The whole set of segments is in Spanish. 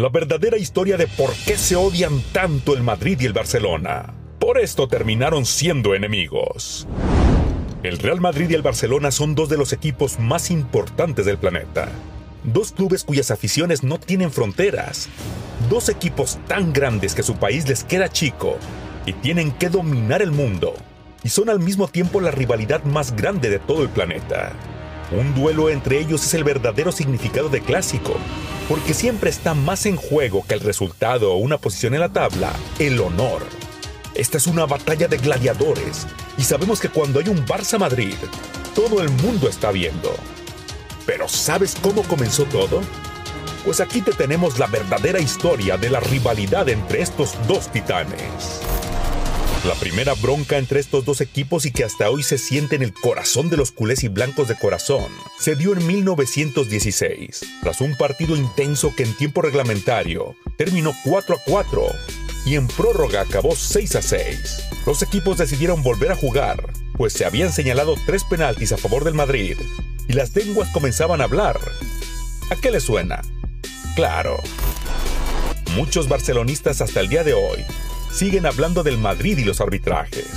La verdadera historia de por qué se odian tanto el Madrid y el Barcelona. Por esto terminaron siendo enemigos. El Real Madrid y el Barcelona son dos de los equipos más importantes del planeta. Dos clubes cuyas aficiones no tienen fronteras. Dos equipos tan grandes que su país les queda chico y tienen que dominar el mundo. Y son al mismo tiempo la rivalidad más grande de todo el planeta. Un duelo entre ellos es el verdadero significado de clásico, porque siempre está más en juego que el resultado o una posición en la tabla, el honor. Esta es una batalla de gladiadores, y sabemos que cuando hay un Barça Madrid, todo el mundo está viendo. Pero ¿sabes cómo comenzó todo? Pues aquí te tenemos la verdadera historia de la rivalidad entre estos dos titanes. La primera bronca entre estos dos equipos y que hasta hoy se siente en el corazón de los culés y blancos de corazón se dio en 1916, tras un partido intenso que en tiempo reglamentario terminó 4 a 4 y en prórroga acabó 6 a 6. Los equipos decidieron volver a jugar, pues se habían señalado tres penaltis a favor del Madrid y las lenguas comenzaban a hablar. ¿A qué le suena? Claro. Muchos barcelonistas hasta el día de hoy siguen hablando del Madrid y los arbitrajes.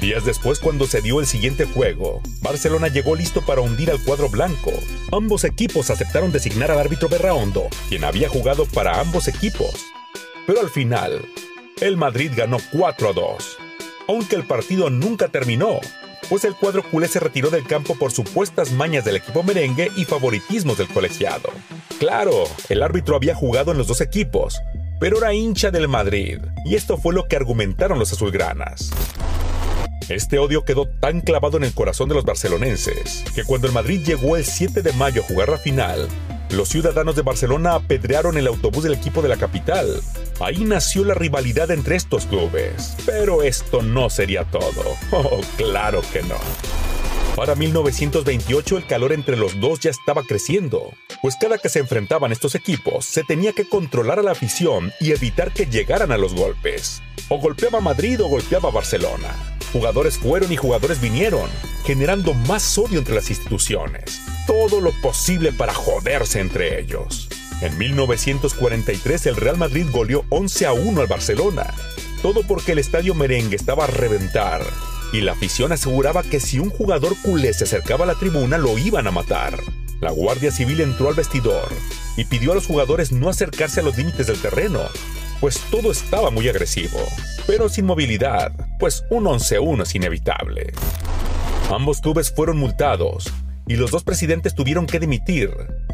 Días después, cuando se dio el siguiente juego, Barcelona llegó listo para hundir al cuadro blanco. Ambos equipos aceptaron designar al árbitro Berraondo, quien había jugado para ambos equipos. Pero al final, el Madrid ganó 4 a 2, aunque el partido nunca terminó, pues el cuadro culé se retiró del campo por supuestas mañas del equipo merengue y favoritismos del colegiado. Claro, el árbitro había jugado en los dos equipos, pero era hincha del Madrid, y esto fue lo que argumentaron los azulgranas. Este odio quedó tan clavado en el corazón de los barcelonenses que cuando el Madrid llegó el 7 de mayo a jugar la final, los ciudadanos de Barcelona apedrearon el autobús del equipo de la capital. Ahí nació la rivalidad entre estos clubes. Pero esto no sería todo. Oh, claro que no. Para 1928 el calor entre los dos ya estaba creciendo, pues cada que se enfrentaban estos equipos se tenía que controlar a la afición y evitar que llegaran a los golpes. O golpeaba Madrid o golpeaba Barcelona. Jugadores fueron y jugadores vinieron, generando más odio entre las instituciones. Todo lo posible para joderse entre ellos. En 1943 el Real Madrid goleó 11 a 1 al Barcelona. Todo porque el estadio merengue estaba a reventar y la afición aseguraba que si un jugador culé se acercaba a la tribuna lo iban a matar. La Guardia Civil entró al vestidor y pidió a los jugadores no acercarse a los límites del terreno, pues todo estaba muy agresivo, pero sin movilidad, pues un 11-1 es inevitable. Ambos clubes fueron multados y los dos presidentes tuvieron que dimitir,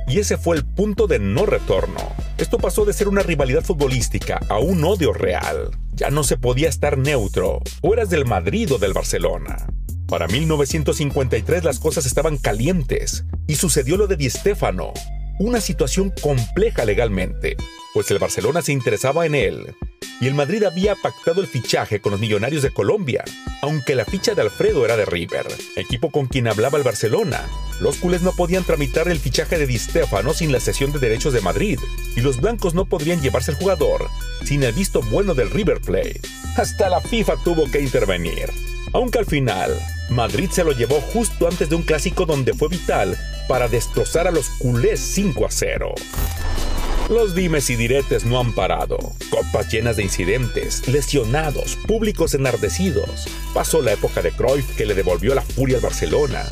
y ese fue el punto de no retorno. Esto pasó de ser una rivalidad futbolística a un odio real. Ya no se podía estar neutro, o eras del Madrid o del Barcelona. Para 1953 las cosas estaban calientes y sucedió lo de Di Stéfano, una situación compleja legalmente, pues el Barcelona se interesaba en él y el Madrid había pactado el fichaje con los Millonarios de Colombia, aunque la ficha de Alfredo era de River, equipo con quien hablaba el Barcelona. Los culés no podían tramitar el fichaje de Di Stéfano sin la cesión de derechos de Madrid, y los blancos no podrían llevarse el jugador sin el visto bueno del River Plate. Hasta la FIFA tuvo que intervenir. Aunque al final, Madrid se lo llevó justo antes de un clásico donde fue vital para destrozar a los culés 5 a 0. Los dimes y diretes no han parado. Copas llenas de incidentes, lesionados, públicos enardecidos. Pasó la época de Cruyff que le devolvió la furia al Barcelona.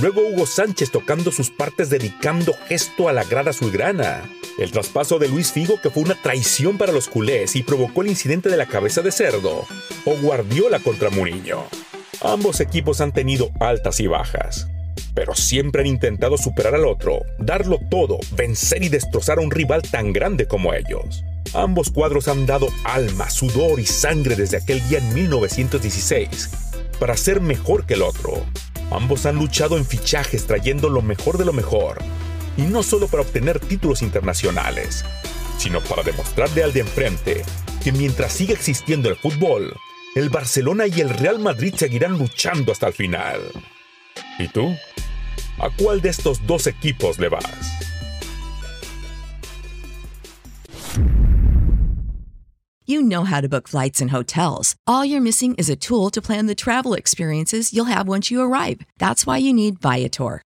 Luego Hugo Sánchez tocando sus partes dedicando gesto a la grada azulgrana. El traspaso de Luis Figo que fue una traición para los culés y provocó el incidente de la cabeza de cerdo. O Guardiola contra Mourinho. Ambos equipos han tenido altas y bajas pero siempre han intentado superar al otro, darlo todo, vencer y destrozar a un rival tan grande como ellos. Ambos cuadros han dado alma, sudor y sangre desde aquel día en 1916 para ser mejor que el otro. Ambos han luchado en fichajes trayendo lo mejor de lo mejor, y no solo para obtener títulos internacionales, sino para demostrarle al de enfrente que mientras siga existiendo el fútbol, el Barcelona y el Real Madrid seguirán luchando hasta el final. ¿Y tú? ¿A cuál de estos dos equipos le vas? You know how to book flights and hotels. All you're missing is a tool to plan the travel experiences you'll have once you arrive. That's why you need Viator.